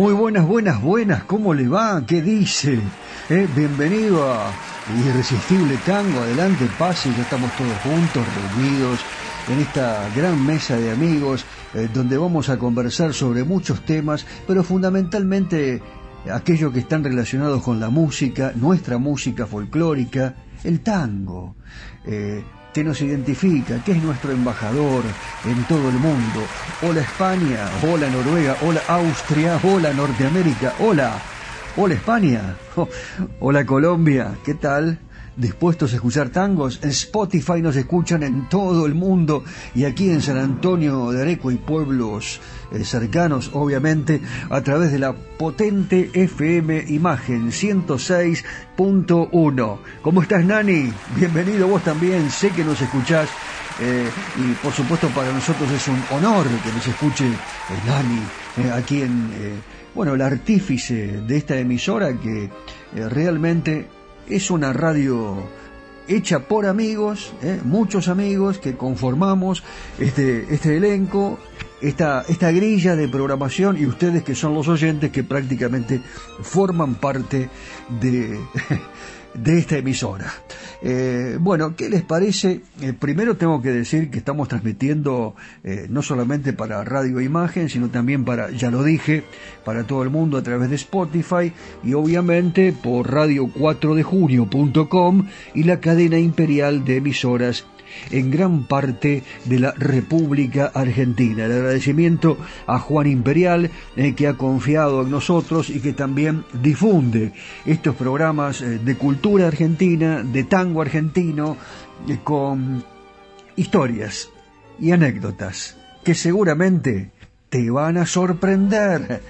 Muy buenas, buenas, buenas, ¿cómo le va? ¿Qué dice? Eh, bienvenido a Irresistible Tango, adelante, pase, ya estamos todos juntos, reunidos, en esta gran mesa de amigos eh, donde vamos a conversar sobre muchos temas, pero fundamentalmente aquellos que están relacionados con la música, nuestra música folclórica, el tango. Eh, que nos identifica, que es nuestro embajador en todo el mundo. Hola España, hola Noruega, hola Austria, hola Norteamérica, hola, hola España, hola Colombia, ¿qué tal? Dispuestos a escuchar tangos. En Spotify nos escuchan en todo el mundo y aquí en San Antonio de Areco y pueblos eh, cercanos, obviamente, a través de la potente FM Imagen 106.1. ¿Cómo estás, Nani? Bienvenido vos también, sé que nos escuchás. Eh, y por supuesto para nosotros es un honor que nos escuche eh, Nani aquí en, bueno, el artífice de esta emisora que realmente es una radio hecha por amigos, ¿eh? muchos amigos que conformamos este, este elenco, esta, esta grilla de programación y ustedes que son los oyentes que prácticamente forman parte de, de esta emisora. Eh, bueno, ¿qué les parece? Eh, primero tengo que decir que estamos transmitiendo eh, no solamente para radio imagen, sino también para, ya lo dije, para todo el mundo a través de Spotify y obviamente por radio4dejunio.com y la cadena imperial de emisoras en gran parte de la República Argentina. El agradecimiento a Juan Imperial, eh, que ha confiado en nosotros y que también difunde estos programas eh, de cultura argentina, de tango argentino, eh, con historias y anécdotas que seguramente te van a sorprender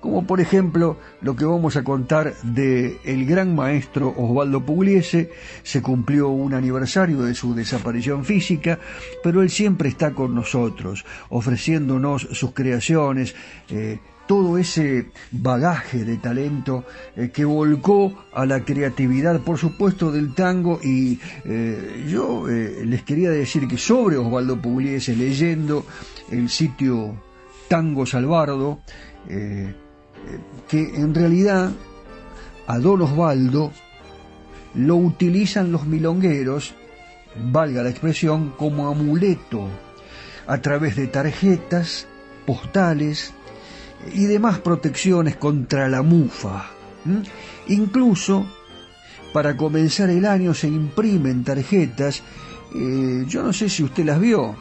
como por ejemplo lo que vamos a contar de el gran maestro Osvaldo Pugliese, se cumplió un aniversario de su desaparición física, pero él siempre está con nosotros, ofreciéndonos sus creaciones, eh, todo ese bagaje de talento eh, que volcó a la creatividad, por supuesto, del tango. Y eh, yo les quería decir que sobre Osvaldo Pugliese, leyendo el sitio Tango Salvardo, que en realidad a Don Osvaldo lo utilizan los milongueros, valga la expresión, como amuleto a través de tarjetas, postales y demás protecciones contra la mufa. Incluso para comenzar el año se imprimen tarjetas, eh, yo no sé si usted las vio,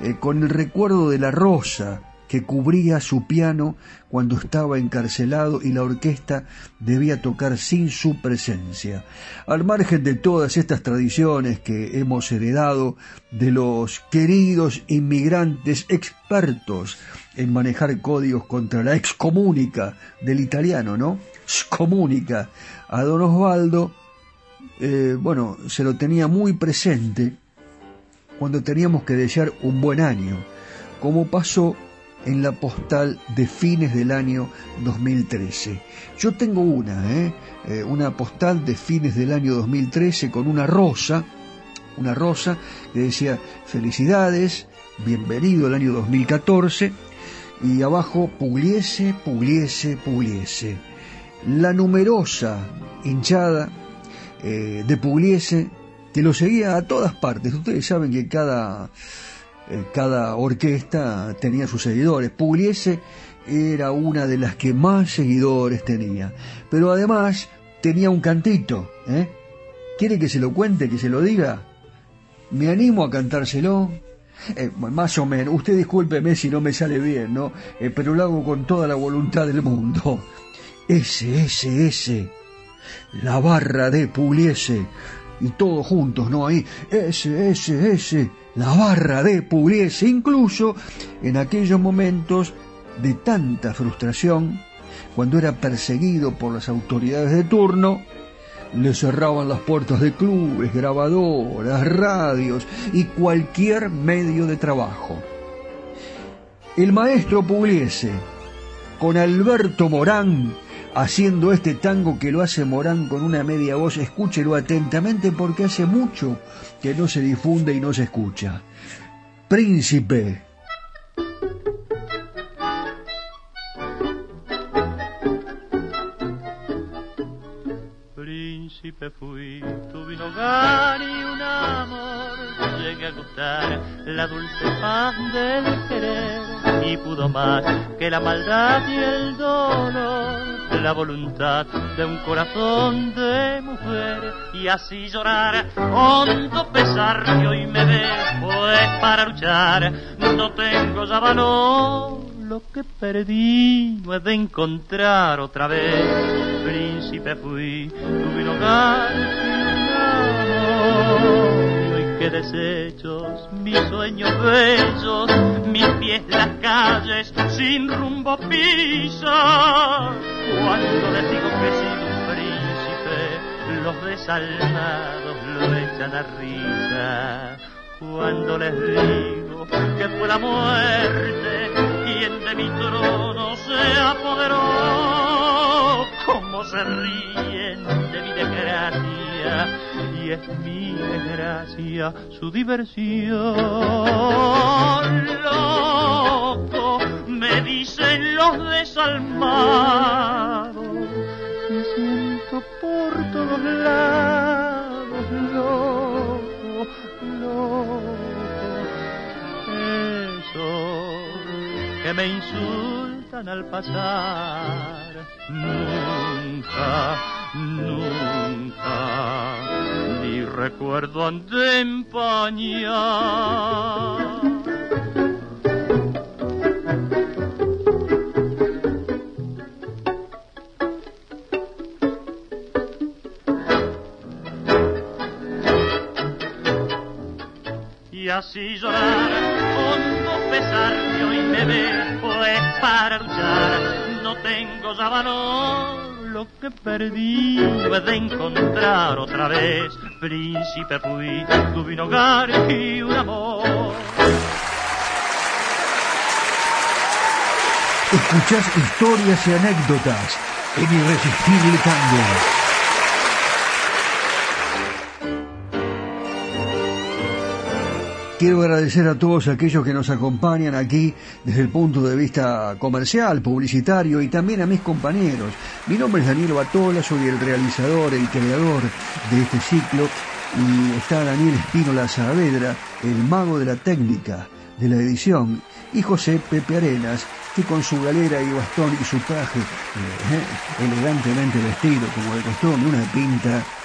eh, con el recuerdo de la rosa, que cubría su piano cuando estaba encarcelado y la orquesta debía tocar sin su presencia. Al margen de todas estas tradiciones que hemos heredado de los queridos inmigrantes expertos en manejar códigos contra la excomunica del italiano, ¿no? Excomunica. A don Osvaldo, eh, bueno, se lo tenía muy presente cuando teníamos que desear un buen año, como pasó en la postal de fines del año 2013. Yo tengo una, ¿eh? ¿eh? una postal de fines del año 2013 con una rosa, una rosa que decía felicidades, bienvenido al año 2014 y abajo Pugliese, Pugliese, Pugliese. La numerosa hinchada eh, de Pugliese que lo seguía a todas partes. Ustedes saben que cada eh, cada orquesta tenía sus seguidores. Pugliese era una de las que más seguidores tenía. Pero además tenía un cantito. ¿eh? ¿Quiere que se lo cuente, que se lo diga? Me animo a cantárselo. Eh, más o menos, usted discúlpeme si no me sale bien, ¿no? pero lo hago con toda la voluntad del mundo. Ese, ese, ese. La barra de Pugliese. Y todos juntos, ¿no? Ahí. Ese, ese, ese la barra de Pugliese, incluso en aquellos momentos de tanta frustración, cuando era perseguido por las autoridades de turno, le cerraban las puertas de clubes, grabadoras, radios y cualquier medio de trabajo. El maestro Pugliese, con Alberto Morán, haciendo este tango que lo hace Morán con una media voz, escúchelo atentamente porque hace mucho que no se difunde y no se escucha. Príncipe. Príncipe fui tu vino hogar y un amor, llegué a gustar la dulce paz del querer y pudo más que la maldad y el dolor la voluntad de un corazón de mujer y así llorar. Hondo pesar que hoy me dejo pues para luchar. No tengo ya valor lo que perdí no he de encontrar otra vez. Príncipe fui tuve un hogar que desechos mis sueños bellos mis pies las calles sin rumbo pisa cuando les digo que sido un príncipe los desalmados lo echan a risa. Cuando les digo que fue la muerte quien de mi trono se apoderó como se ríen de mi desgracia es mi desgracia su diversión. Loco me dicen los desalmados. Me siento por todos lados loco loco. Eso que me insultan al pasar nunca nunca recuerdo han de empañar. Y así llorar hondo pesar que hoy me ve pues para luchar no tengo ya valor lo que perdí he de encontrar otra vez príncipe fui tuve un hogar y un amor Escuchás historias y anécdotas en Irresistible Tango. Quiero agradecer a todos aquellos que nos acompañan aquí desde el punto de vista comercial, publicitario y también a mis compañeros. Mi nombre es Daniel Batola, soy el realizador, el creador de este ciclo y está Daniel Espínola Saavedra, el mago de la técnica de la edición, y José Pepe Arenas, que con su galera y bastón y su traje eh, elegantemente vestido como de costumbre, una pinta eh,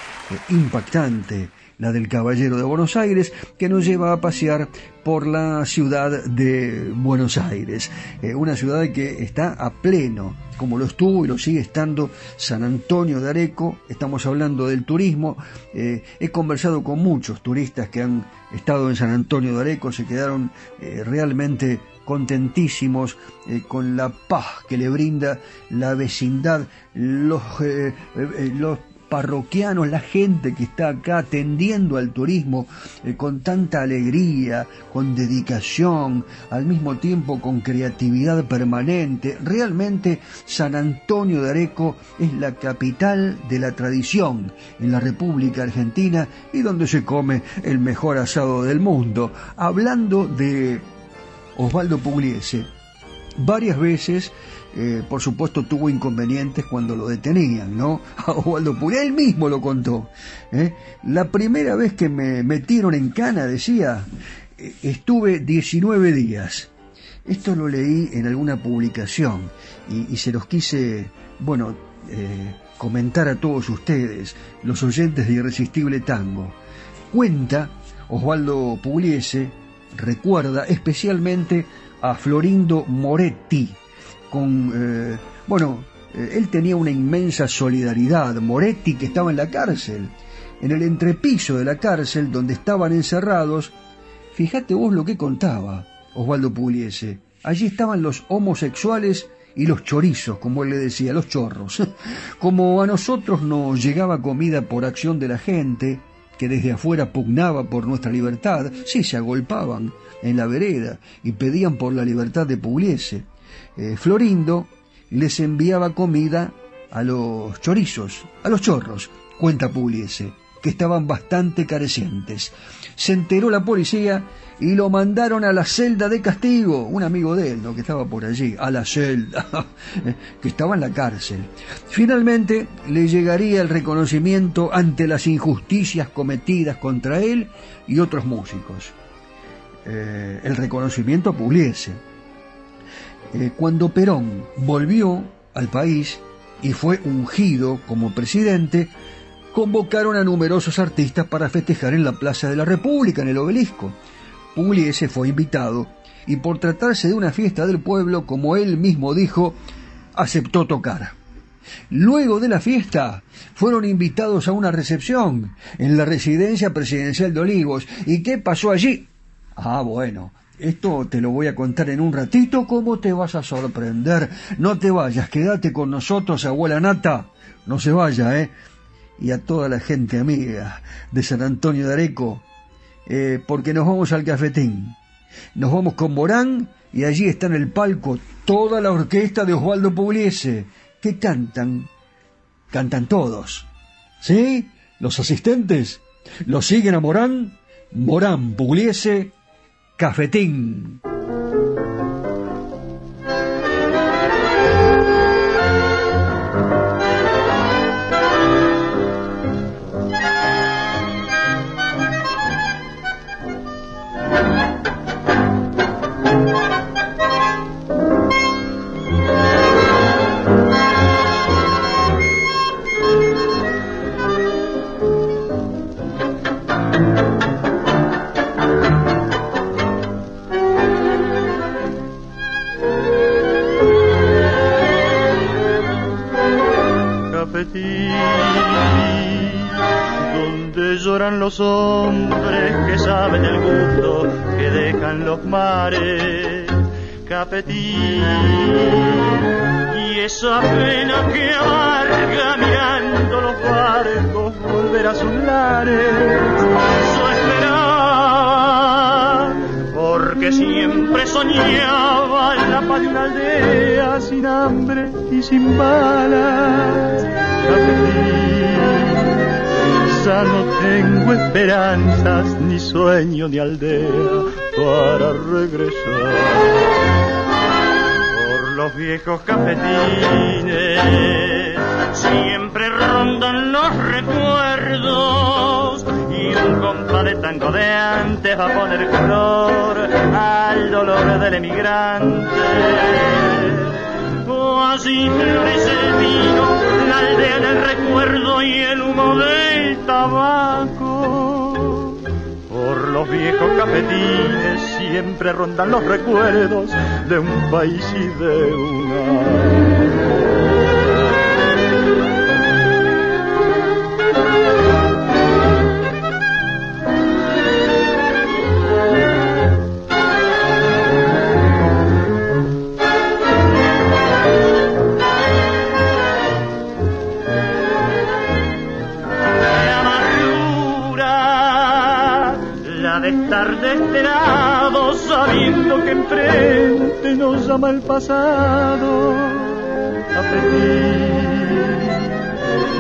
impactante, la del Caballero de Buenos Aires, que nos lleva a pasear por la ciudad de Buenos Aires, eh, una ciudad que está a pleno, como lo estuvo y lo sigue estando San Antonio de Areco, estamos hablando del turismo, eh, he conversado con muchos turistas que han estado en San Antonio de Areco, se quedaron eh, realmente contentísimos eh, con la paz que le brinda la vecindad, los, eh, eh, los parroquianos, la gente que está acá atendiendo al turismo eh, con tanta alegría, con dedicación, al mismo tiempo con creatividad permanente. Realmente San Antonio de Areco es la capital de la tradición en la República Argentina y donde se come el mejor asado del mundo. Hablando de Osvaldo Pugliese, varias veces eh, por supuesto tuvo inconvenientes cuando lo detenían, ¿no? A Osvaldo él mismo lo contó. ¿eh? La primera vez que me metieron en cana, decía, eh, estuve 19 días. Esto lo leí en alguna publicación y, y se los quise, bueno, comentar a todos ustedes, los oyentes de Irresistible Tango. Cuenta Osvaldo Pugliese, recuerda especialmente a Florindo Moretti, con, eh, bueno, eh, él tenía una inmensa solidaridad, Moretti que estaba en la cárcel, en el entrepiso de la cárcel donde estaban encerrados, fíjate vos lo que contaba Osvaldo Pugliese, allí estaban los homosexuales y los chorizos, como él le decía, los chorros. Como a nosotros nos llegaba comida por acción de la gente, que desde afuera pugnaba por nuestra libertad, sí se agolpaban en la vereda y pedían por la libertad de Pugliese. Eh, Florindo les enviaba comida a los chorizos, a los chorros, cuenta Pugliese, que estaban bastante carecientes. Se enteró la policía y lo mandaron a la celda de castigo, un amigo de él, que estaba por allí, a la celda, que estaba en la cárcel. Finalmente le llegaría el reconocimiento ante las injusticias cometidas contra él y otros músicos. eh, el reconocimiento a Pugliese. Eh, cuando Perón volvió al país y fue ungido como presidente, convocaron a numerosos artistas para festejar en la Plaza de la República, en el obelisco. Pugliese fue invitado y por tratarse de una fiesta del pueblo, como él mismo dijo, aceptó tocar. Luego de la fiesta, fueron invitados a una recepción en la residencia presidencial de Olivos. ¿Y qué pasó allí? Ah, bueno, esto te lo voy a contar en un ratito, ¿cómo te vas a sorprender? No te vayas, quédate con nosotros, abuela Nata. No se vaya, ¿eh? Y a toda la gente amiga de San Antonio de Areco, eh, porque nos vamos al cafetín. Nos vamos con Morán y allí está en el palco toda la orquesta de Osvaldo Pugliese, que cantan, cantan todos. ¿Sí? Los asistentes lo siguen a Morán, Morán Pugliese, Cafetín. Donde lloran los hombres que saben el gusto que dejan los mares, Capetín, y esa pena que amarga mirando los barcos volver a sus lares, porque siempre soñaba en la paz de una aldea sin hambre y sin balas ya no tengo esperanzas, ni sueño, ni aldea para regresar. Por los viejos cafetines siempre rondan los recuerdos y un compa de tango de antes va a poner color al dolor del emigrante así florece el vino, la aldea del recuerdo y el humo del tabaco. Por los viejos cafetines siempre rondan los recuerdos de un país y de una. Sabiendo que enfrente nos llama el pasado.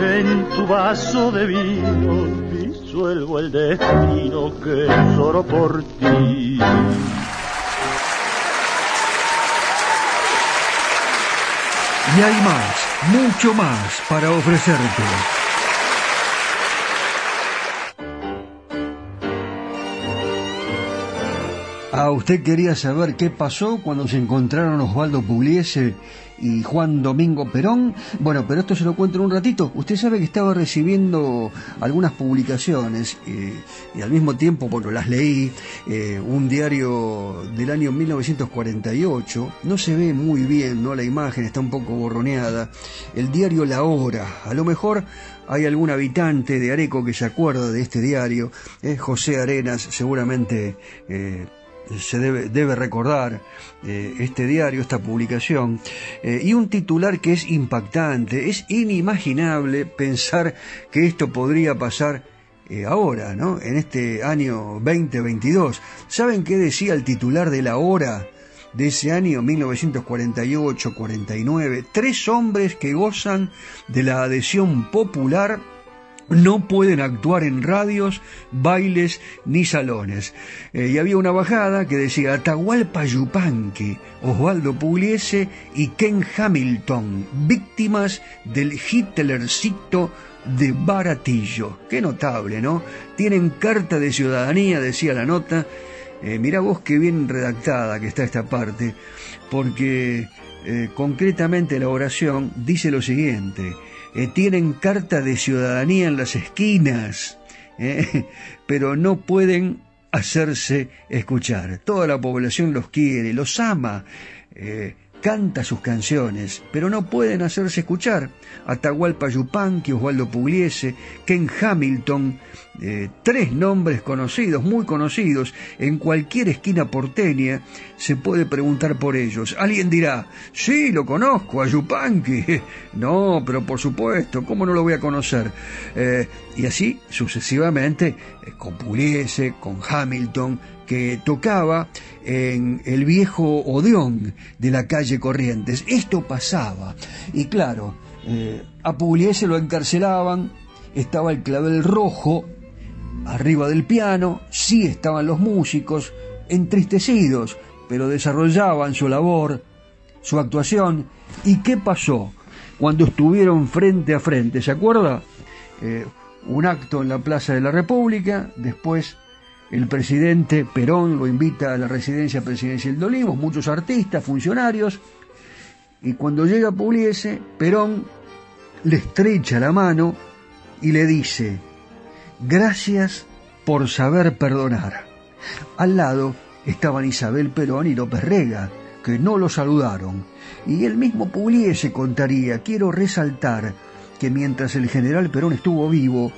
en tu vaso de vino disuelvo el destino que lloro por ti. Y hay más, mucho más para ofrecerte. Ah, usted quería saber qué pasó cuando se encontraron Osvaldo Pugliese y Juan Domingo Perón. Bueno, pero esto se lo cuento en un ratito. Usted sabe que estaba recibiendo algunas publicaciones eh, y al mismo tiempo, bueno, las leí. Eh, un diario del año 1948. No se ve muy bien, ¿no? La imagen está un poco borroneada. El diario La Hora. A lo mejor hay algún habitante de Areco que se acuerda de este diario. Eh, José Arenas, seguramente se debe, debe recordar eh, este diario, esta publicación, eh, y un titular que es impactante, es inimaginable pensar que esto podría pasar eh, ahora, ¿no? En este año 2022. ¿Saben qué decía el titular de la hora de ese año 1948-49? Tres hombres que gozan de la adhesión popular no pueden actuar en radios, bailes ni salones. Eh, y había una bajada que decía Atahualpa Yupanqui, Osvaldo Pugliese y Ken Hamilton, víctimas del Hitlercito de Baratillo. Qué notable, ¿no? Tienen carta de ciudadanía, decía la nota, Eh, mirá vos qué bien redactada que está esta parte, porque eh, concretamente la oración dice lo siguiente, eh, tienen carta de ciudadanía en las esquinas, eh, pero no pueden hacerse escuchar. Toda la población los quiere, los ama, eh, canta sus canciones, pero no pueden hacerse escuchar. Atahualpa Yupanqui, Osvaldo Pugliese, Ken Hamilton, eh, tres nombres conocidos, muy conocidos, en cualquier esquina porteña se puede preguntar por ellos. Alguien dirá, sí, lo conozco, a Yupanqui. No, pero por supuesto, ¿cómo no lo voy a conocer? Eh, y así sucesivamente, eh, con Pugliese, con Hamilton, que tocaba en el viejo Odeón de la calle Corrientes. Esto pasaba. Y claro, eh, a Pugliese lo encarcelaban, estaba el clavel rojo arriba del piano, sí estaban los músicos, entristecidos, pero desarrollaban su labor, su actuación. ¿Y qué pasó cuando estuvieron frente a frente? ¿Se acuerda? Eh, un acto en la Plaza de la República, después el presidente Perón lo invita a la residencia presidencial de Olivos, muchos artistas, funcionarios, y cuando llega Pugliese, Perón le estrecha la mano y le dice, gracias por saber perdonar. Al lado estaban Isabel Perón y López Rega, que no lo saludaron, y el mismo Pugliese contaría, quiero resaltar que mientras el general Perón estuvo vivo,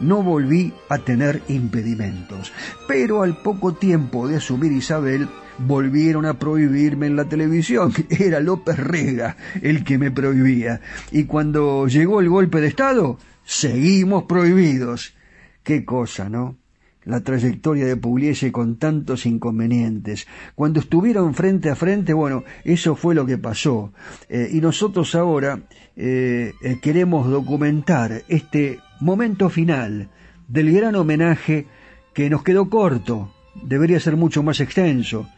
no volví a tener impedimentos. Pero al poco tiempo de asumir Isabel, volvieron a prohibirme en la televisión. Era López Rega el que me prohibía. Y cuando llegó el golpe de Estado, seguimos prohibidos. Qué cosa, ¿no? La trayectoria de Pugliese con tantos inconvenientes. Cuando estuvieron frente a frente, bueno, eso fue lo que pasó. Eh, y nosotros ahora eh, eh, queremos documentar este momento final del gran homenaje que nos quedó corto, debería ser mucho más extenso,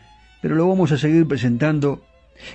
pero lo vamos a seguir presentando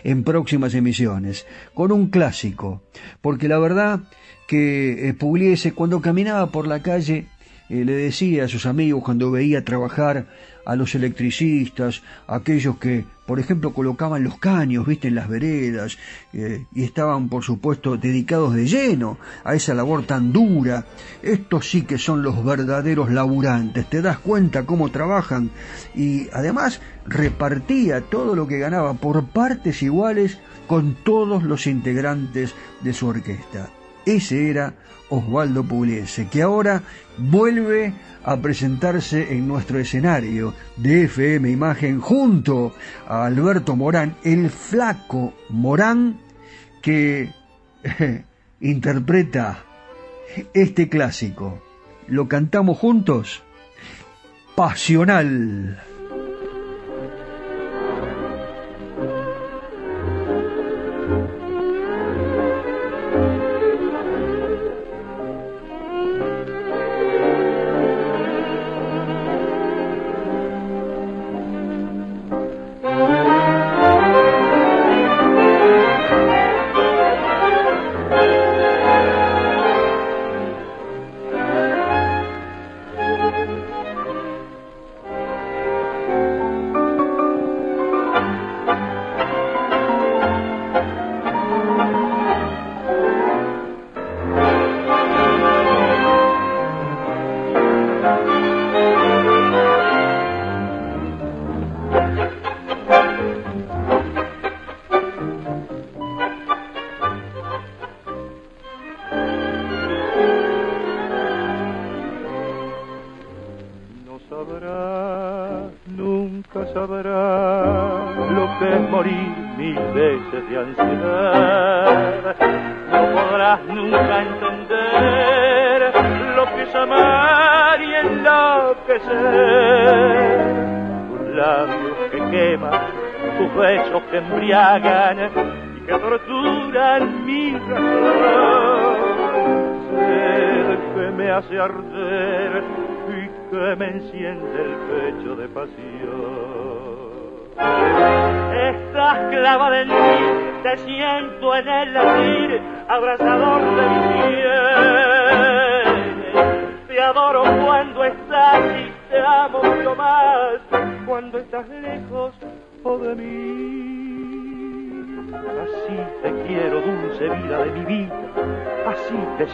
en próximas emisiones, con un clásico, porque la verdad que Pugliese cuando caminaba por la calle eh, le decía a sus amigos cuando veía trabajar a los electricistas, aquellos que, por ejemplo, colocaban los caños, viste, en las veredas, eh, y estaban, por supuesto, dedicados de lleno a esa labor tan dura. Estos sí que son los verdaderos laburantes, te das cuenta cómo trabajan, y además repartía todo lo que ganaba por partes iguales con todos los integrantes de su orquesta. Ese era Osvaldo Pugliese, que ahora vuelve a presentarse en nuestro escenario de FM Imagen junto a Alberto Morán, el flaco Morán que interpreta este clásico. ¿Lo cantamos juntos? Pasional.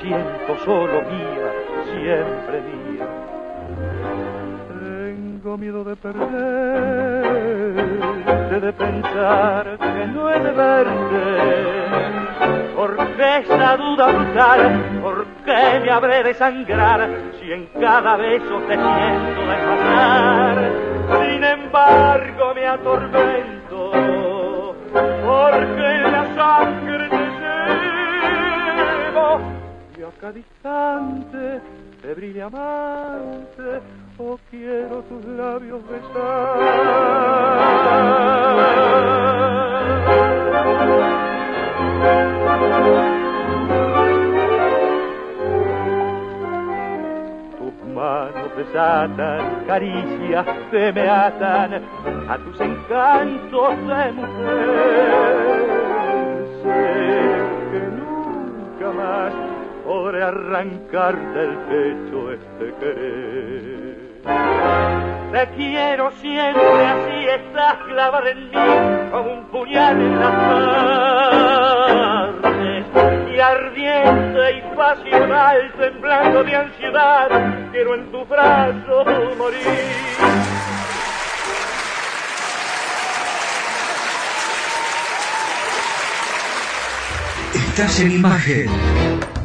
Siento solo mía, siempre mía. Tengo miedo de perderte, de pensar que no he de verte ¿Por qué esa duda brutal? ¿Por qué me habré de sangrar si en cada beso te siento desmayar? Sin embargo me atormento porque y a cada instante febril amante o quiero tus labios besar. Tus manos desatan caricias que me atan a tus encantos de mujer. Sé que nunca más podré arrancar del pecho este querer. Te quiero siempre así, estás clavada en mí como un puñal en la carne. Y ardiente y pasional, temblando de ansiedad, quiero en tu brazo morir. Estás en imagen.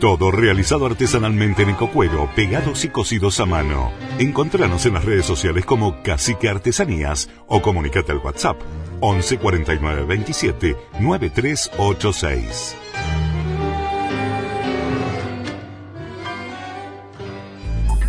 Todo realizado artesanalmente en ecocuero, pegados y cocidos a mano. Encontranos en las redes sociales como Cacique Artesanías o comunicate al WhatsApp 11 49 27 9386.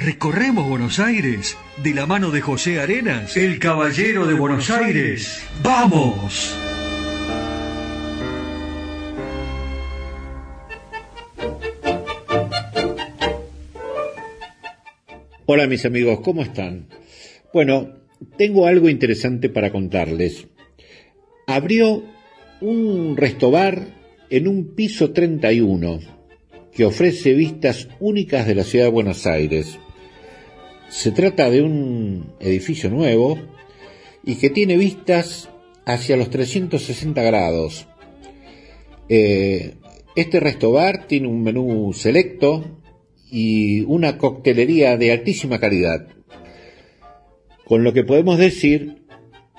recorremos Buenos Aires de la mano de José Arenas, el caballero de Buenos Aires. ¡Vamos! Hola mis amigos, ¿cómo están? Bueno, tengo algo interesante para contarles. Abrió un restobar en un piso 31 que ofrece vistas únicas de la ciudad de Buenos Aires. Se trata de un edificio nuevo y que tiene vistas hacia los 360 grados. Eh, este restobar tiene un menú selecto y una coctelería de altísima calidad. Con lo que podemos decir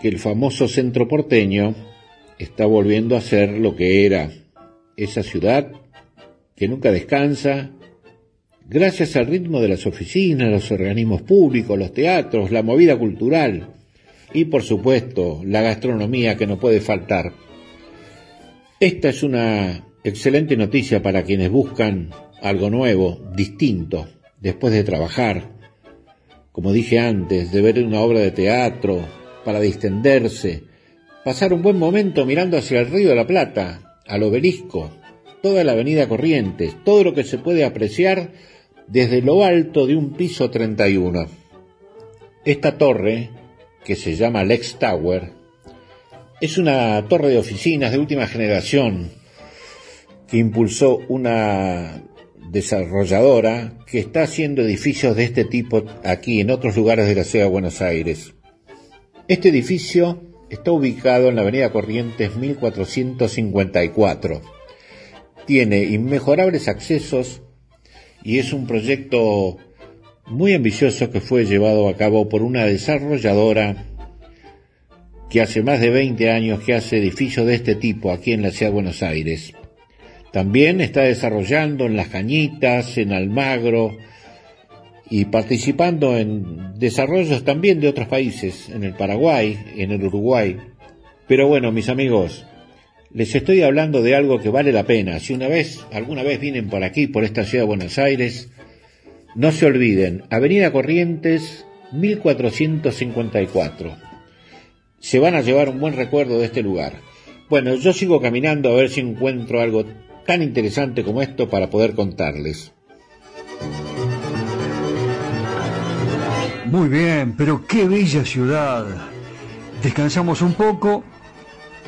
que el famoso centro porteño está volviendo a ser lo que era esa ciudad que nunca descansa, gracias al ritmo de las oficinas, los organismos públicos, los teatros, la movida cultural y por supuesto la gastronomía que no puede faltar. Esta es una excelente noticia para quienes buscan algo nuevo, distinto, después de trabajar, como dije antes, de ver una obra de teatro, para distenderse, pasar un buen momento mirando hacia el río de la Plata, al obelisco, toda la avenida Corrientes, todo lo que se puede apreciar desde lo alto de un piso 31. Esta torre, que se llama Lex Tower, es una torre de oficinas de última generación que impulsó una desarrolladora que está haciendo edificios de este tipo aquí en otros lugares de la ciudad de Buenos Aires. Este edificio está ubicado en la avenida Corrientes 1454. Tiene inmejorables accesos y es un proyecto muy ambicioso que fue llevado a cabo por una desarrolladora que hace más de 20 años que hace edificios de este tipo aquí en la ciudad de Buenos Aires. También está desarrollando en Las Cañitas, en Almagro y participando en desarrollos también de otros países, en el Paraguay, en el Uruguay. Pero bueno, mis amigos, les estoy hablando de algo que vale la pena. Si una vez, alguna vez vienen por aquí, por esta ciudad de Buenos Aires, no se olviden, Avenida Corrientes 1454. Se van a llevar un buen recuerdo de este lugar. Bueno, yo sigo caminando a ver si encuentro algo tan interesante como esto para poder contarles. Muy bien, pero qué bella ciudad. Descansamos un poco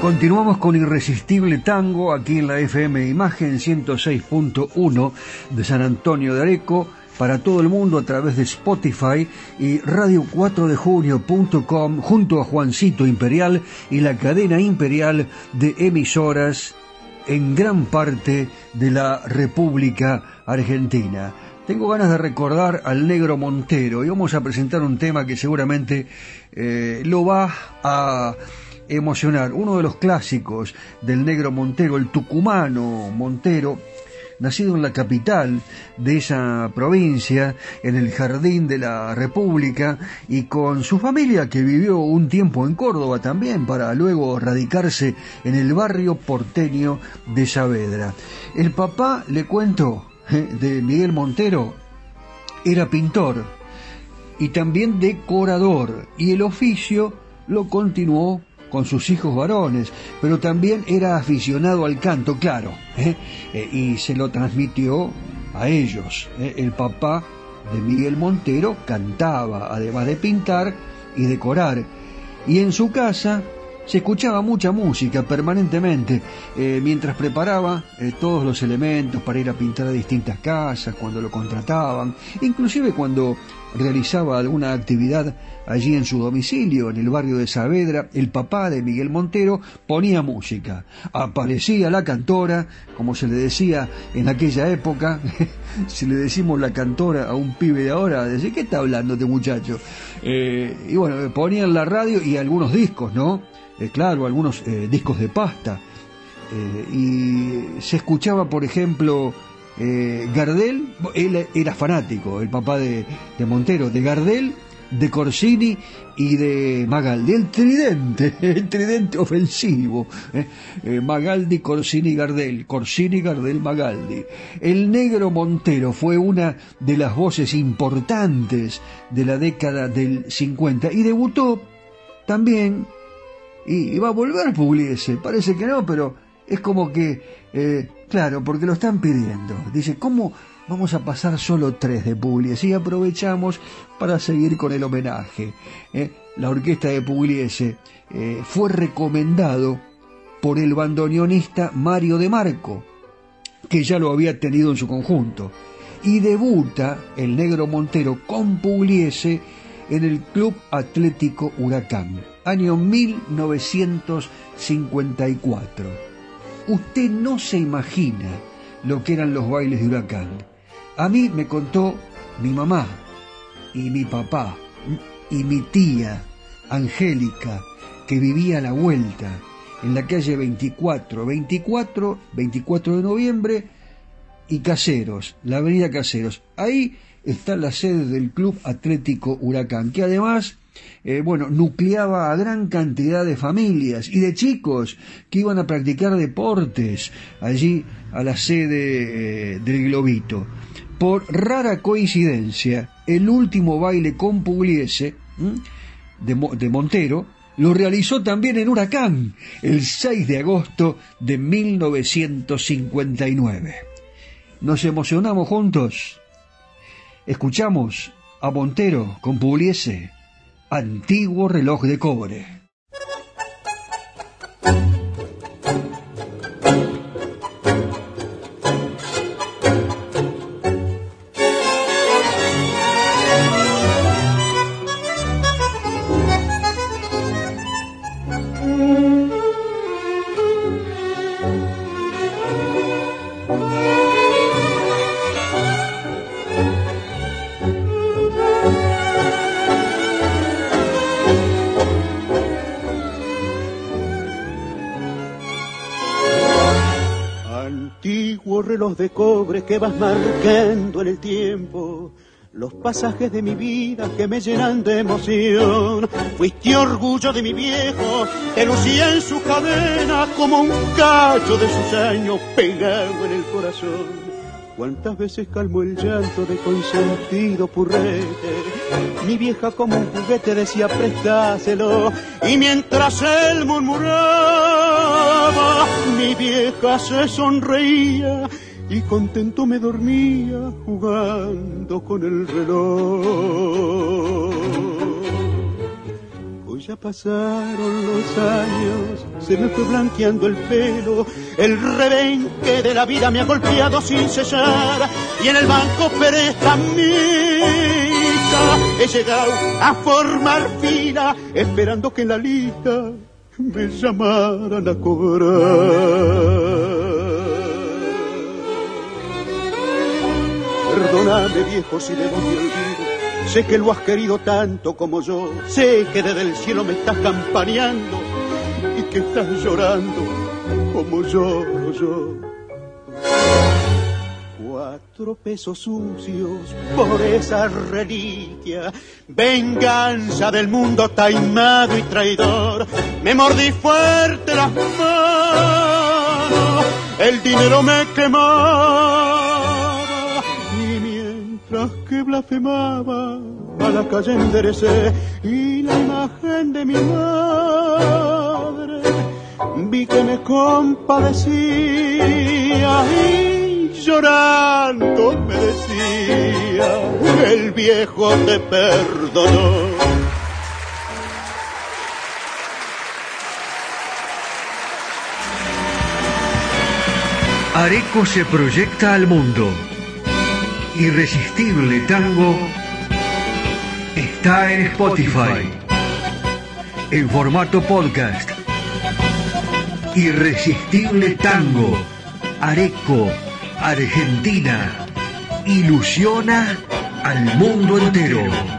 Continuamos con Irresistible Tango aquí en la FM Imagen 106.1 de San Antonio de Areco para todo el mundo a través de Spotify y radio4dejunio.com junto a Juancito Imperial y la cadena imperial de emisoras en gran parte de la República Argentina. Tengo ganas de recordar al negro Montero y vamos a presentar un tema que seguramente eh, lo va a emocionar. Uno de los clásicos del negro Montero, el tucumano Montero, nacido en la capital de esa provincia, en el jardín de la República, y con su familia que vivió un tiempo en Córdoba también, para luego radicarse en el barrio porteño de Saavedra. El papá, le cuento, de Miguel Montero, era pintor y también decorador, y el oficio lo continuó con sus hijos varones, pero también era aficionado al canto, claro, ¿eh? Eh, y se lo transmitió a ellos. ¿eh? El papá de Miguel Montero cantaba, además de pintar y decorar, y en su casa se escuchaba mucha música permanentemente mientras preparaba todos los elementos para ir a pintar a distintas casas, cuando lo contrataban, inclusive cuando realizaba alguna actividad allí en su domicilio, en el barrio de Saavedra, el papá de Miguel Montero ponía música. Aparecía la cantora, como se le decía en aquella época, si le decimos la cantora a un pibe de ahora, dice, ¿qué está hablando este muchacho? Eh, y bueno, ponían la radio y algunos discos, ¿no? Eh, claro, algunos eh, discos de pasta. y se escuchaba, por ejemplo, Gardel, él era fanático, el papá de Montero, de Gardel de Corsini y de Magaldi, el tridente, el tridente ofensivo, ¿eh? Eh, Magaldi, Corsini, Gardel, Corsini, Gardel, Magaldi. El negro Montero fue una de las voces importantes de la década del 50 y debutó también, y, va a volver Pugliese, parece que no, pero es como que, eh, claro, porque lo están pidiendo. Dice, ¿cómo vamos a pasar solo tres de Pugliese y aprovechamos para seguir con el homenaje. ¿eh? La orquesta de Pugliese eh, fue recomendado por el bandoneonista Mario de Marco, que ya lo había tenido en su conjunto, y debuta el negro Montero con Pugliese en el Club Atlético Huracán, año 1954. Usted no se imagina lo que eran los bailes de Huracán. A mí me contó mi mamá y mi papá y mi tía Angélica, que vivía a la vuelta, en la calle 24, 24, 24 de noviembre y Caseros, la avenida Caseros. Ahí está la sede del Club Atlético Huracán, que además, eh, bueno, nucleaba a gran cantidad de familias y de chicos que iban a practicar deportes allí a la sede eh, del Globito. Por rara coincidencia, el último baile con Pugliese de, Montero lo realizó también en Huracán el 6 de agosto de 1959. Nos emocionamos juntos. Escuchamos a Montero con Pugliese, antiguo reloj de cobre. Vas marcando en el tiempo los pasajes de mi vida que me llenan de emoción. Fuiste orgullo de mi viejo, que lucía en su cadena como un cacho de sus años pegado en el corazón. Cuántas veces calmó el llanto de consentido purrete. Mi vieja como un juguete decía prestáselo. Y mientras él murmuraba, mi vieja se sonreía y contento me dormía jugando con el reloj. Hoy ya pasaron los años, se me fue blanqueando el pelo, el rebenque de la vida me ha golpeado sin cesar y en el banco prestamista he llegado a formar fila esperando que en la lista me llamaran a cobrar. Perdóname viejo si debo mi olvido. Sé que lo has querido tanto como yo. Sé que desde el cielo me estás campaneando y que estás llorando como lloro yo. Cuatro pesos sucios por esa reliquia. Venganza del mundo taimado y traidor. Me mordí fuerte las manos. El dinero me quemó que blasfemaba a la calle enderecé y la imagen de mi madre vi que me compadecía y llorando me decía el viejo te perdonó Areco se proyecta al mundo Irresistible Tango está en Spotify en formato podcast. Irresistible Tango, Areco, Argentina, ilusiona al mundo entero.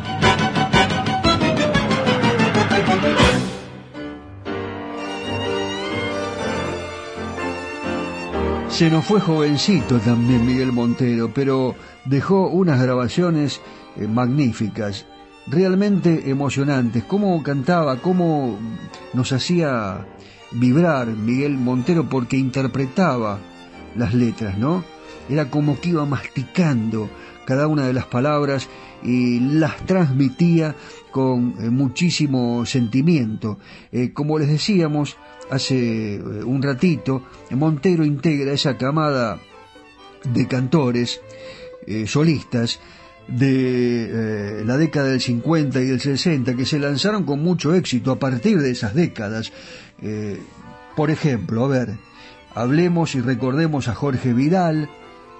Se nos fue jovencito también Miguel Montero, pero dejó unas grabaciones eh, magníficas, realmente emocionantes. Cómo cantaba, cómo nos hacía vibrar Miguel Montero porque interpretaba las letras, ¿no? Era como que iba masticando cada una de las palabras y las transmitía con eh, muchísimo sentimiento. Eh, como les decíamos, hace eh, un ratito, Montero integra esa camada de cantores eh, solistas de eh, la década del 50 y del 60 que se lanzaron con mucho éxito a partir de esas décadas. por ejemplo, a ver, hablemos y recordemos a Jorge Vidal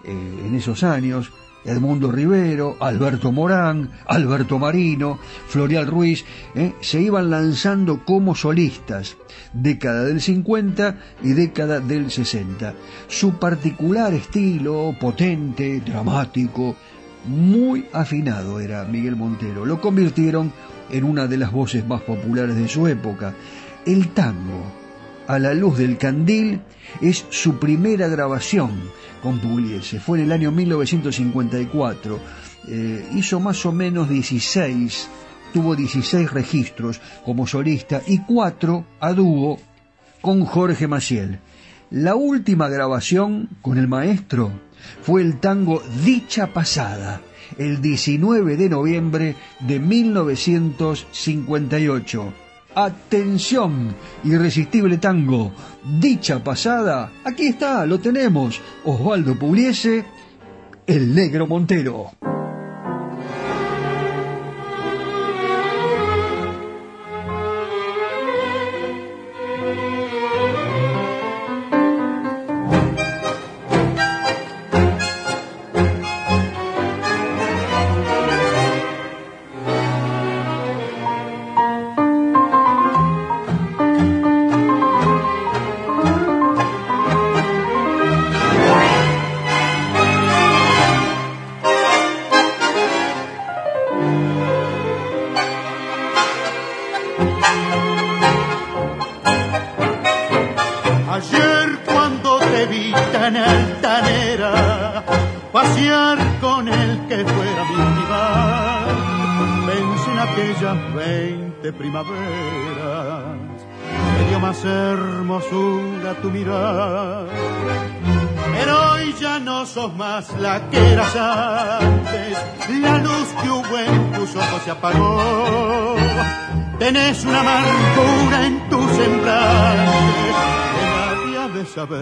en esos años, Edmundo Rivero, Alberto Morán, Alberto Marino, Florial Ruiz, ¿eh? se iban lanzando como solistas, década del 50 y década del 60. Su particular estilo, potente, dramático, muy afinado era Miguel Montero. Lo convirtieron en una de las voces más populares de su época. El tango, a la luz del candil, es su primera grabación con Pugliese. Fue en el año 1954. Eh, hizo más o menos 16, tuvo 16 registros como solista y 4 a dúo con Jorge Maciel. La última grabación con el maestro fue el tango Dicha Pasada, el 19 de noviembre de 1958. Atención, irresistible tango, dicha pasada, aquí está, lo tenemos, Osvaldo Pugliese, el negro Montero.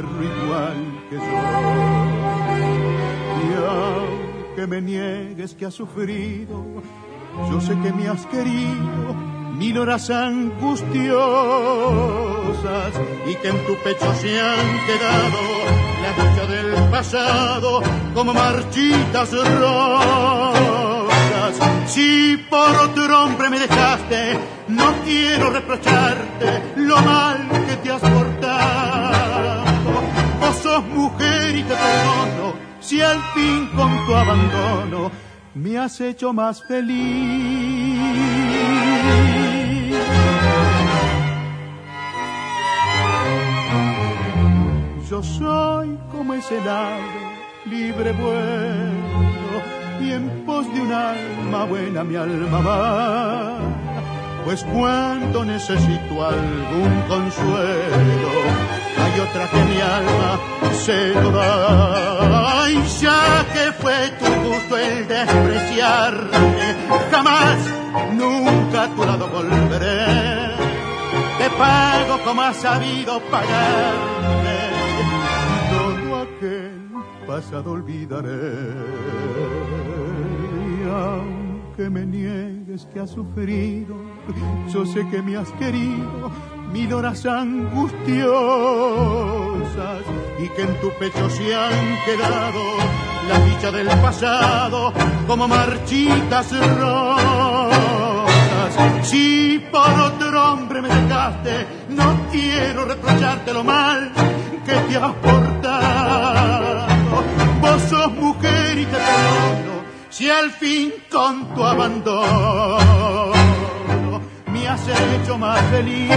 Saberlo igual que yo. Y aunque me niegues que has sufrido, yo sé que me has querido mil horas angustiosas y que en tu pecho se han quedado la dicha del pasado como marchitas rosas. Si por otro hombre me dejaste, no quiero reprocharte lo mal que te has portado. Mujer y te perdono, si al fin con tu abandono me has hecho más feliz. Yo soy como ese ave libre vuelo y en pos de un alma buena mi alma va. Pues cuando necesito algún consuelo, hay otra que mi alma se lo. Ay, ya que fue tu gusto el despreciarme, jamás, nunca a tu lado volveré. Te pago como has sabido pagarme, todo aquel pasado olvidaré. Aunque me niegues que has sufrido, yo sé que me has querido mil horas angustiosas y que en tu pecho se han quedado la dicha del pasado como marchitas rosas. Si por otro hombre me dejaste, no quiero reprocharte lo mal que te has portado. Vos sos mujer y te perdono, si al fin con tu abandono me has hecho más feliz.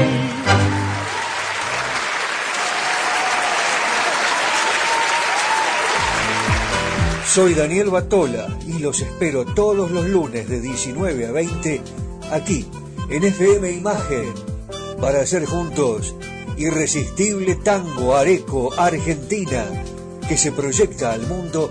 Soy Daniel Batola y los espero todos los lunes de 19 a 20 aquí en FM Imagen para hacer juntos irresistible tango areco Argentina que se proyecta al mundo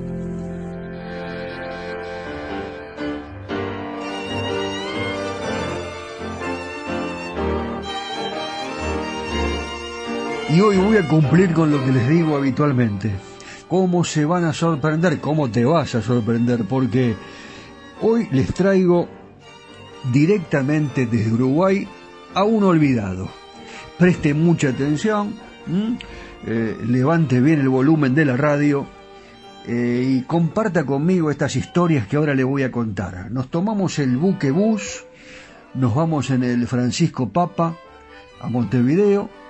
Y hoy voy a cumplir con lo que les digo habitualmente. ¿Cómo se van a sorprender? ¿Cómo te vas a sorprender? Porque hoy les traigo directamente desde Uruguay a un olvidado. Preste mucha atención, eh, levante bien el volumen de la radio eh, y comparta conmigo estas historias que ahora le voy a contar. Nos tomamos el buque bus, nos vamos en el Francisco Papa a Montevideo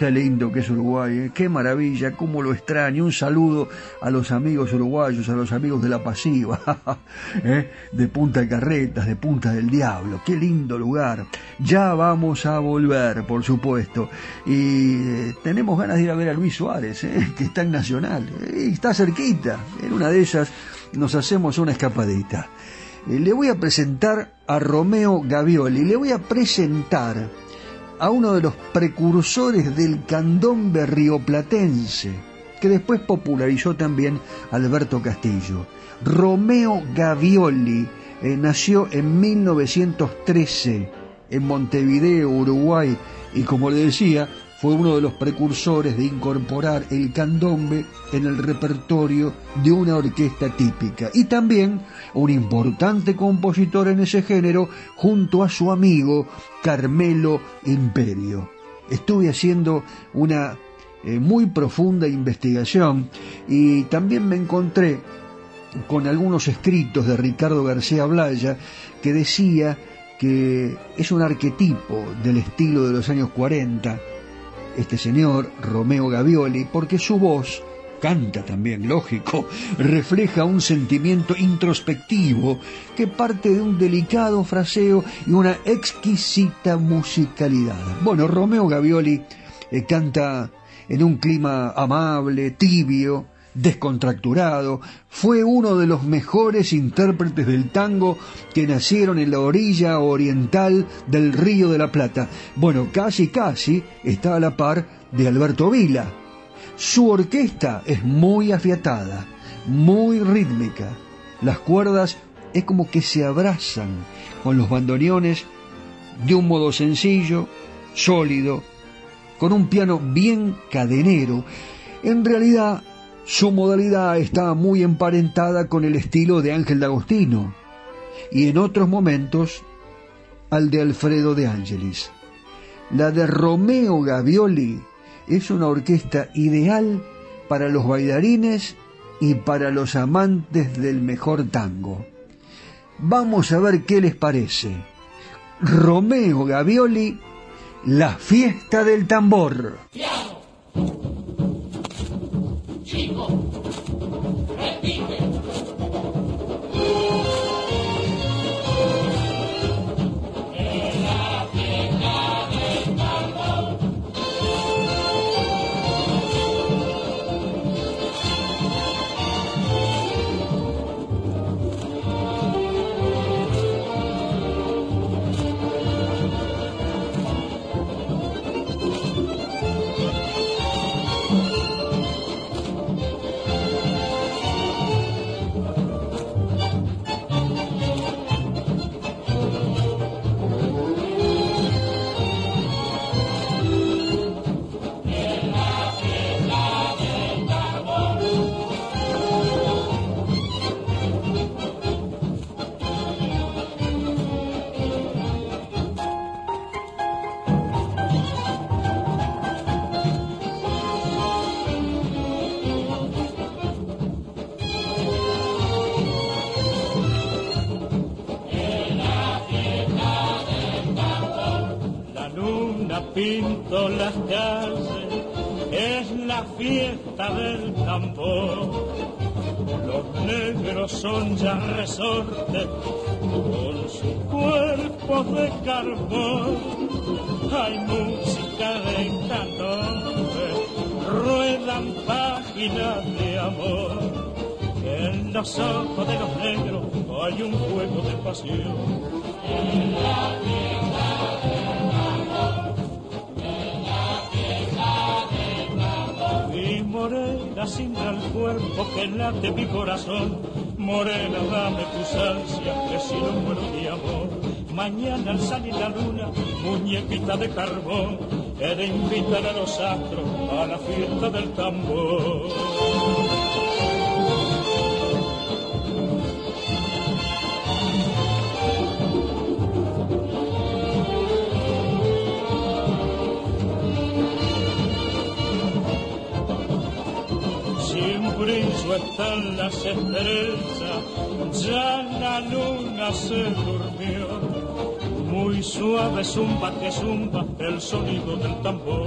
Qué lindo que es Uruguay, ¿eh? qué maravilla, cómo lo extraño. Un saludo a los amigos uruguayos, a los amigos de La Pasiva, ¿eh? de Punta de Carretas, de Punta del Diablo. Qué lindo lugar. Ya vamos a volver, por supuesto. Y eh, tenemos ganas de ir a ver a Luis Suárez, que está en Nacional. Está cerquita. En una de ellas nos hacemos una escapadita. le voy a presentar a Romeo Gavioli. Le voy a presentar a uno de los precursores del candombe rioplatense, que después popularizó también Alberto Castillo. Romeo Gavioli eh, nació en 1913 en Montevideo, Uruguay, y como le decía, fue uno de los precursores de incorporar el candombe en el repertorio de una orquesta típica y también un importante compositor en ese género junto a su amigo Carmelo Imperio. Estuve haciendo una eh, muy profunda investigación y también me encontré con algunos escritos de Ricardo García Blaya que decía que es un arquetipo del estilo de los años 40 este señor, Romeo Gavioli, porque su voz, canta también, lógico, refleja un sentimiento introspectivo que parte de un delicado fraseo y una exquisita musicalidad. Bueno, Romeo Gavioli eh, canta en un clima amable, tibio, descontracturado, fue uno de los mejores intérpretes del tango que nacieron en la orilla oriental del Río de la Plata. Bueno, casi casi está a la par de Alberto Vila. Su orquesta es muy afiatada, muy rítmica. Las cuerdas es como que se abrazan con los bandoneones de un modo sencillo, sólido, con un piano bien cadenero. En realidad, su modalidad está muy emparentada con el estilo de Ángel D'Agostino y en otros momentos al de Alfredo de Angelis. La de Romeo Gavioli es una orquesta ideal para los bailarines y para los amantes del mejor tango. Vamos a ver qué les parece. Romeo Gavioli, La fiesta del tambor. Las calles, es la fiesta del tambor. Los negros son ya resortes con sus cuerpos de carbón. Hay música de candombe, ruedan páginas de amor. En los ojos de los negros hay un fuego de pasión. En la simbra el cuerpo que late mi corazón. Morena, dame tus ansias, que si no muero de amor. Mañana al salir la luna, muñequita de carbón, he de invitar a los astros a la fiesta del tambor. Están las estrellas, ya la luna se durmió. Muy suave zumba que zumba el sonido del tambor.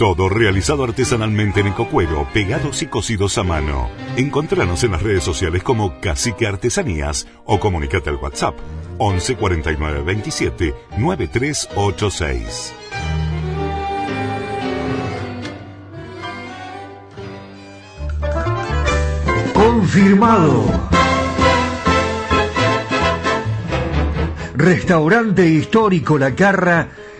Todo realizado artesanalmente en el cocuelo, pegados y cocidos a mano. Encontranos en las redes sociales como Cacique Artesanías o comunicate al WhatsApp 11 49 27 9386. Confirmado. Restaurante histórico La Carra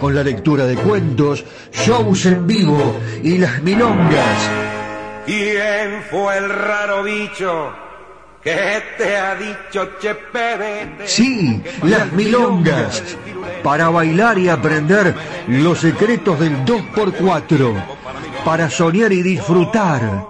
con la lectura de cuentos, shows en vivo y las milongas. ¿Quién fue el raro bicho que te ha dicho Chepe? Sí, las milongas. Para bailar y aprender los secretos del 2x4. Para soñar y disfrutar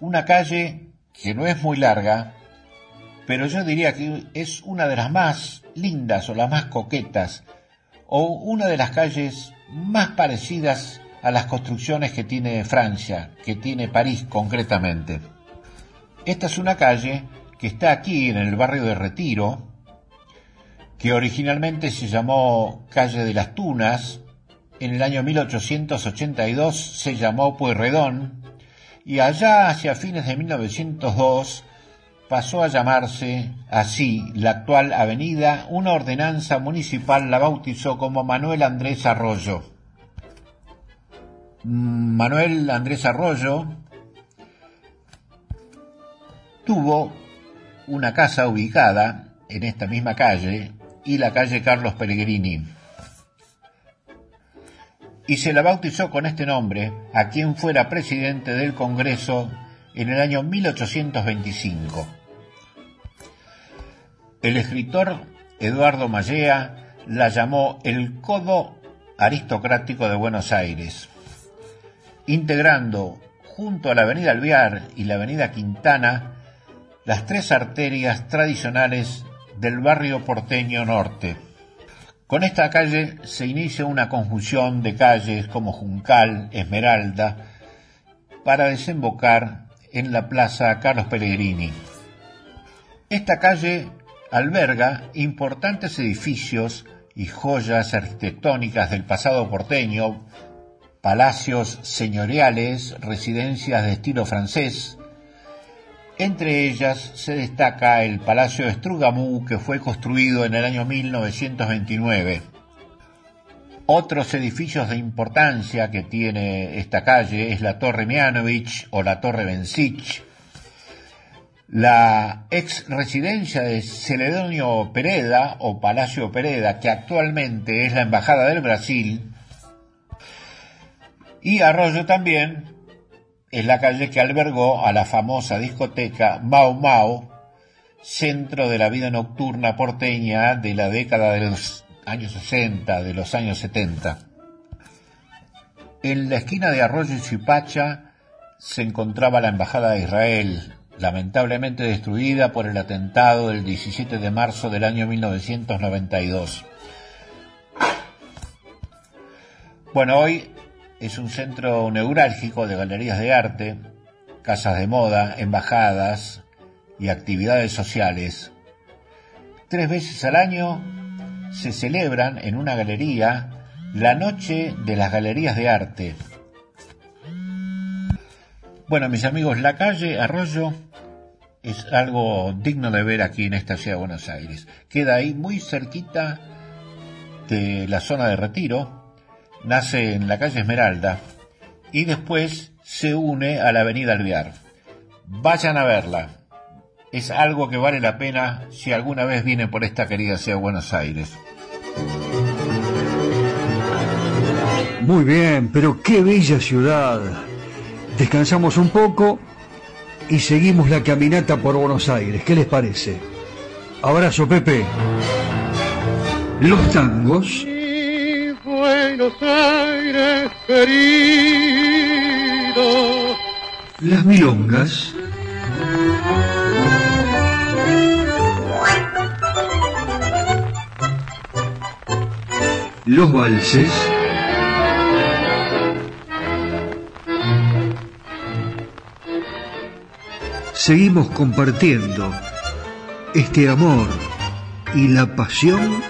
una calle que no es muy larga, pero yo diría que es una de las más lindas o las más coquetas, o una de las calles más parecidas a las construcciones que tiene Francia, que tiene París concretamente. Esta es una calle que está aquí en el barrio de Retiro, que originalmente se llamó Calle de las Tunas, en el año 1882 se llamó Pueyrredón y allá hacia fines de 1902 pasó a llamarse así la actual avenida, una ordenanza municipal la bautizó como Manuel Andrés Arroyo. Manuel Andrés Arroyo tuvo una casa ubicada en esta misma calle y la calle Carlos Pellegrini y se la bautizó con este nombre a quien fuera presidente del Congreso en el año 1825. El escritor Eduardo Mallea la llamó el Codo Aristocrático de Buenos Aires, integrando junto a la Avenida Alvear y la Avenida Quintana las tres arterias tradicionales del barrio porteño norte. Con esta calle se inicia una conjunción de calles como Juncal, Esmeralda, para desembocar en la Plaza Carlos Pellegrini. Esta calle alberga importantes edificios y joyas arquitectónicas del pasado porteño, palacios señoriales, residencias de estilo francés. Entre ellas se destaca el Palacio de que fue construido en el año 1929. Otros edificios de importancia que tiene esta calle es la Torre Mianovich o la Torre Bensich, la ex residencia de Celedonio Pereda o Palacio Pereda, que actualmente es la Embajada del Brasil, y Arroyo también es la calle que albergó a la famosa discoteca Mau Mau, centro de la vida nocturna porteña de la década de los años 60, de los años 70. En la esquina de Arroyo y Chipacha se encontraba la Embajada de Israel, lamentablemente destruida por el atentado del 17 de marzo del año 1992. Bueno, hoy es un centro neurálgico de galerías de arte, casas de moda, embajadas y actividades sociales. Tres veces al año se celebran en una galería la Noche de las Galerías de Arte. Bueno, mis amigos, la calle Arroyo es algo digno de ver aquí en esta ciudad de Buenos Aires. Queda ahí muy cerquita de la zona de retiro, nace en la calle Esmeralda y después se une a la avenida Alvear. Vayan a verla. Es algo que vale la pena si alguna vez vienen por esta querida ciudad de Buenos Aires. Muy bien, pero qué bella ciudad. Descansamos un poco y seguimos la caminata por Buenos Aires. ¿Qué les parece? Abrazo, Pepe. Los tangos. Las milongas. Los valses. seguimos compartiendo este amor y la pasión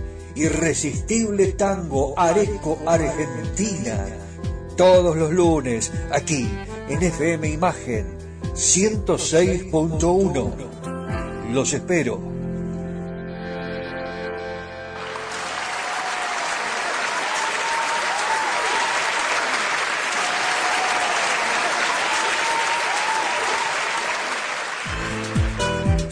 Irresistible Tango Areco Argentina. Todos los lunes, aquí, en FM Imagen 106.1. Los espero.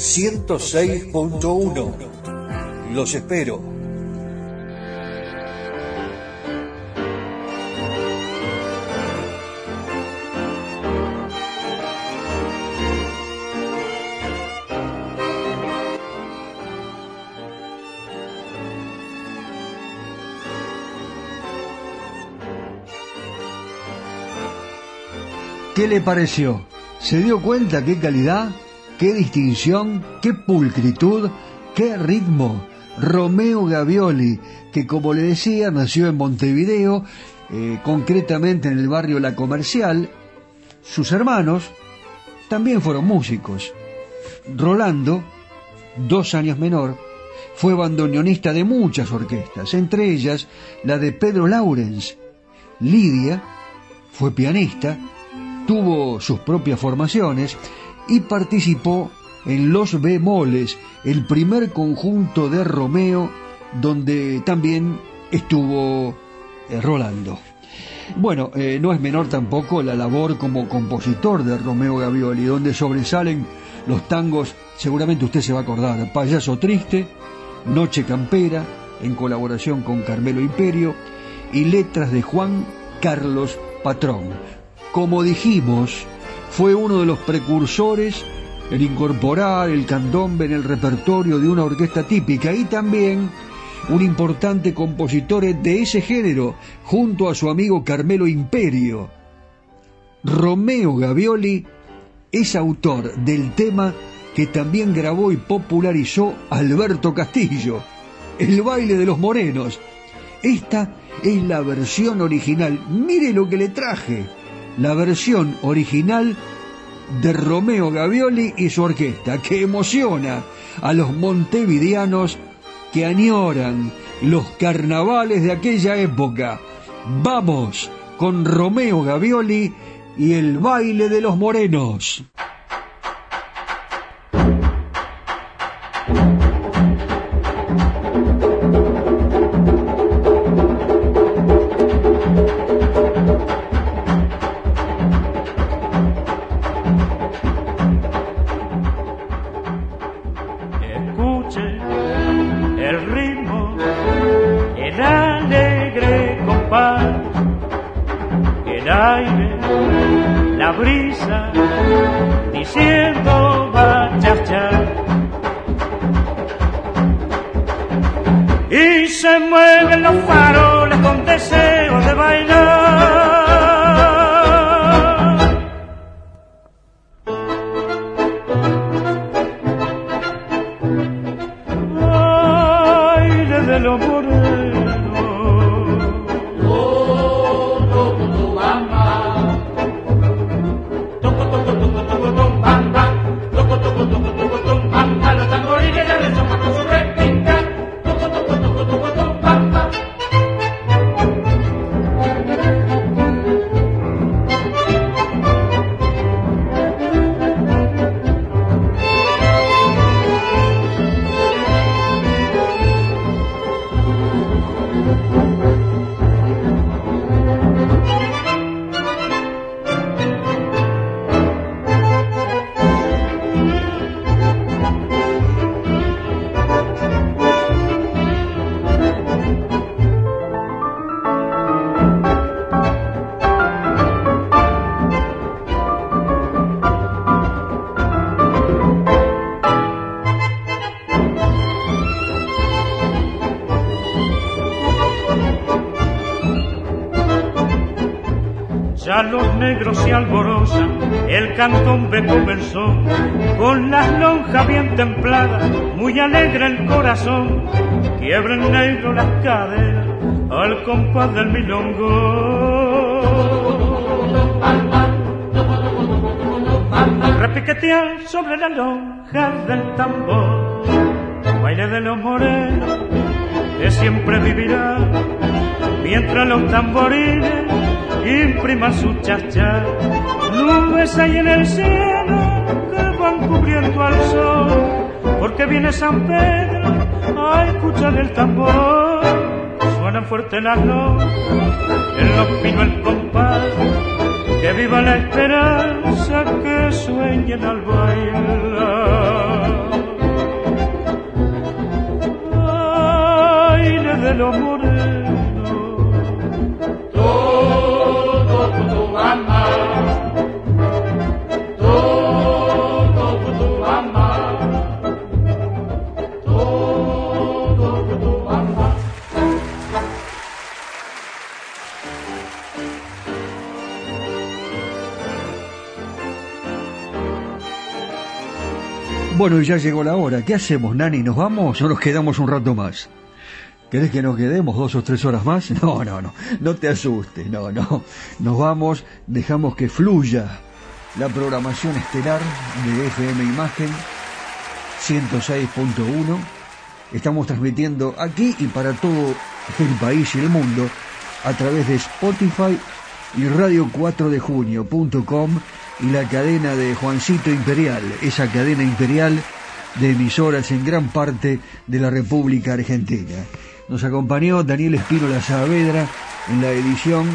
106.1. Los espero. ¿Qué le pareció? ¿Se dio cuenta qué calidad? Qué distinción, qué pulcritud, qué ritmo. Romeo Gavioli, que como le decía, nació en Montevideo, eh, concretamente en el barrio La Comercial. Sus hermanos también fueron músicos. Rolando, dos años menor, fue bandoneonista de muchas orquestas, entre ellas la de Pedro Laurens. Lidia fue pianista, tuvo sus propias formaciones y participó en Los Bemoles, el primer conjunto de Romeo, donde también estuvo eh, Rolando. Bueno, eh, no es menor tampoco la labor como compositor de Romeo Gavioli, donde sobresalen los tangos, seguramente usted se va a acordar, Payaso Triste, Noche Campera, en colaboración con Carmelo Imperio, y letras de Juan Carlos Patrón. Como dijimos, fue uno de los precursores en incorporar el candombe en el repertorio de una orquesta típica y también un importante compositor de ese género, junto a su amigo Carmelo Imperio. Romeo Gavioli es autor del tema que también grabó y popularizó Alberto Castillo, El baile de los morenos. Esta es la versión original. Mire lo que le traje. La versión original de Romeo Gavioli y su orquesta, que emociona a los montevideanos que añoran los carnavales de aquella época. Vamos con Romeo Gavioli y el baile de los morenos. Corazón, quiebra en negro las caderas al compás del milongo. Repiquetear sobre la lonja del tambor, baile de los morenos que siempre vivirá, mientras los tamborines impriman su chachar nubes hay en el cielo que van cubriendo al sol, porque viene San Pedro a escuchar el tambor. Suenan fuerte las notas, en los pinos el compás, que viva la esperanza que sueñen al bailar. Aire de los morenos, Bueno, ya llegó la hora. ¿Qué hacemos, Nani? ¿Nos vamos o nos quedamos un rato más? ¿Querés que nos quedemos dos o tres horas más? No, no, no. No te asustes. No, no. Nos vamos, dejamos que fluya la programación estelar de FM Imagen 106.1. Estamos transmitiendo aquí y para todo el país y el mundo a través de Spotify y radio4dejunio.com y la cadena de Juancito Imperial, esa cadena imperial de emisoras en gran parte de la República Argentina. Nos acompañó Daniel Espínola Saavedra en la edición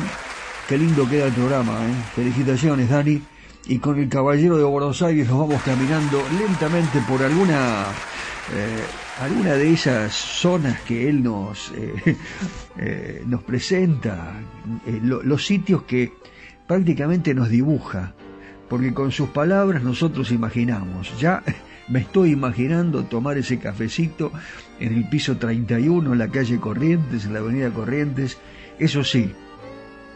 Qué lindo queda el programa, ¿eh? Felicitaciones, Dani. Y con el Caballero de Buenos Aires nos vamos caminando lentamente por alguna, eh, alguna de esas zonas que él nos, eh, eh, nos presenta, eh, lo- los sitios que prácticamente nos dibuja, porque con sus palabras nosotros imaginamos. Ya me estoy imaginando tomar ese cafecito en el piso 31, en la calle Corrientes, en la avenida Corrientes. Eso sí,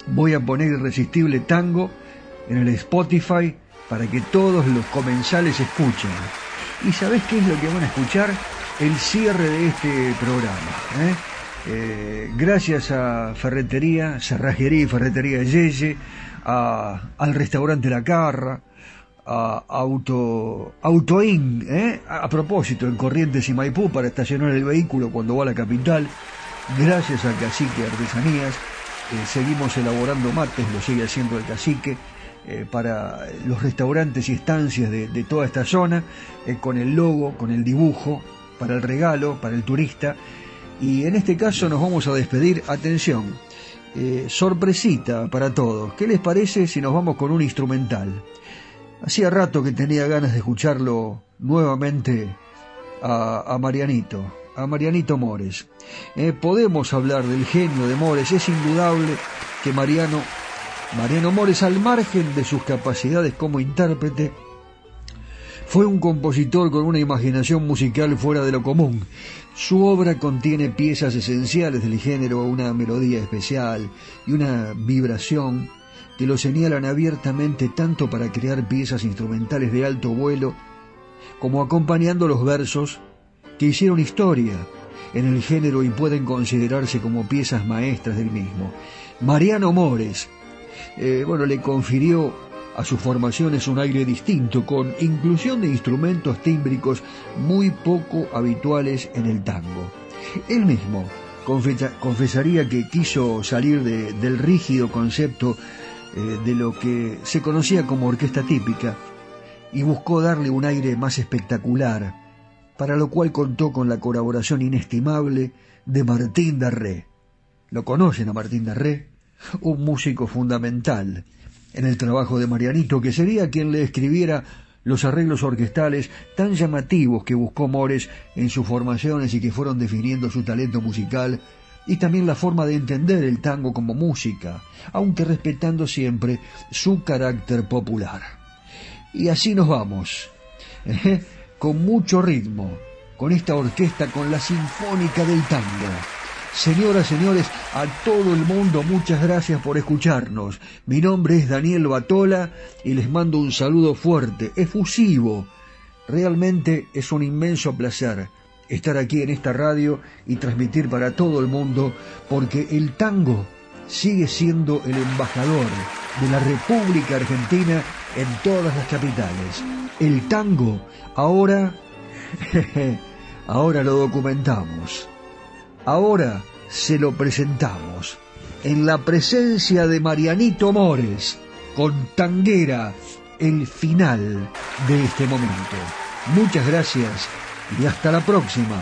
voy a poner Irresistible Tango en el Spotify para que todos los comensales escuchen. ¿Y sabés qué es lo que van a escuchar? El cierre de este programa. ¿eh? Eh, gracias a Ferretería, Cerrajería y Ferretería Yeye, al restaurante La Carra, a Auto Autoin, ¿eh? a, propósito, en Corrientes y Maipú para estacionar el vehículo cuando va a la capital. Gracias al Cacique Artesanías, eh, seguimos elaborando mates, lo sigue haciendo el Cacique, para los restaurantes y estancias de, toda esta zona, con el logo, con el dibujo, para el regalo, para el turista. Y en este caso nos vamos a despedir, atención, eh, sorpresita para todos. ¿Qué les parece si nos vamos con un instrumental? Hacía rato que tenía ganas de escucharlo nuevamente a, a Marianito, a Marianito Mores. Eh, podemos hablar del genio de Mores, es indudable que Mariano, Mariano Mores, al margen de sus capacidades como intérprete, fue un compositor con una imaginación musical fuera de lo común. Su obra contiene piezas esenciales del género, una melodía especial y una vibración que lo señalan abiertamente tanto para crear piezas instrumentales de alto vuelo como acompañando los versos que hicieron historia en el género y pueden considerarse como piezas maestras del mismo. Mariano Mores, eh, bueno, le confirió a sus formaciones un aire distinto, con inclusión de instrumentos tímbricos muy poco habituales en el tango. Él mismo confesa- confesaría que quiso salir de- del rígido concepto eh, de lo que se conocía como orquesta típica y buscó darle un aire más espectacular, para lo cual contó con la colaboración inestimable de Martín Darré. ¿Lo conocen a Martín Darré? Un músico fundamental en el trabajo de Marianito, que sería quien le escribiera los arreglos orquestales tan llamativos que buscó Mores en sus formaciones y que fueron definiendo su talento musical y también la forma de entender el tango como música, aunque respetando siempre su carácter popular. Y así nos vamos, ¿eh? con mucho ritmo, con esta orquesta, con la Sinfónica del Tango. Señoras, señores, a todo el mundo, muchas gracias por escucharnos. Mi nombre es Daniel Batola y les mando un saludo fuerte, efusivo. Realmente es un inmenso placer estar aquí en esta radio y transmitir para todo el mundo, porque el tango sigue siendo el embajador de la República Argentina en todas las capitales. El tango ahora, ahora lo documentamos. Ahora se lo presentamos en la presencia de Marianito Mores con Tanguera, el final de este momento. Muchas gracias y hasta la próxima.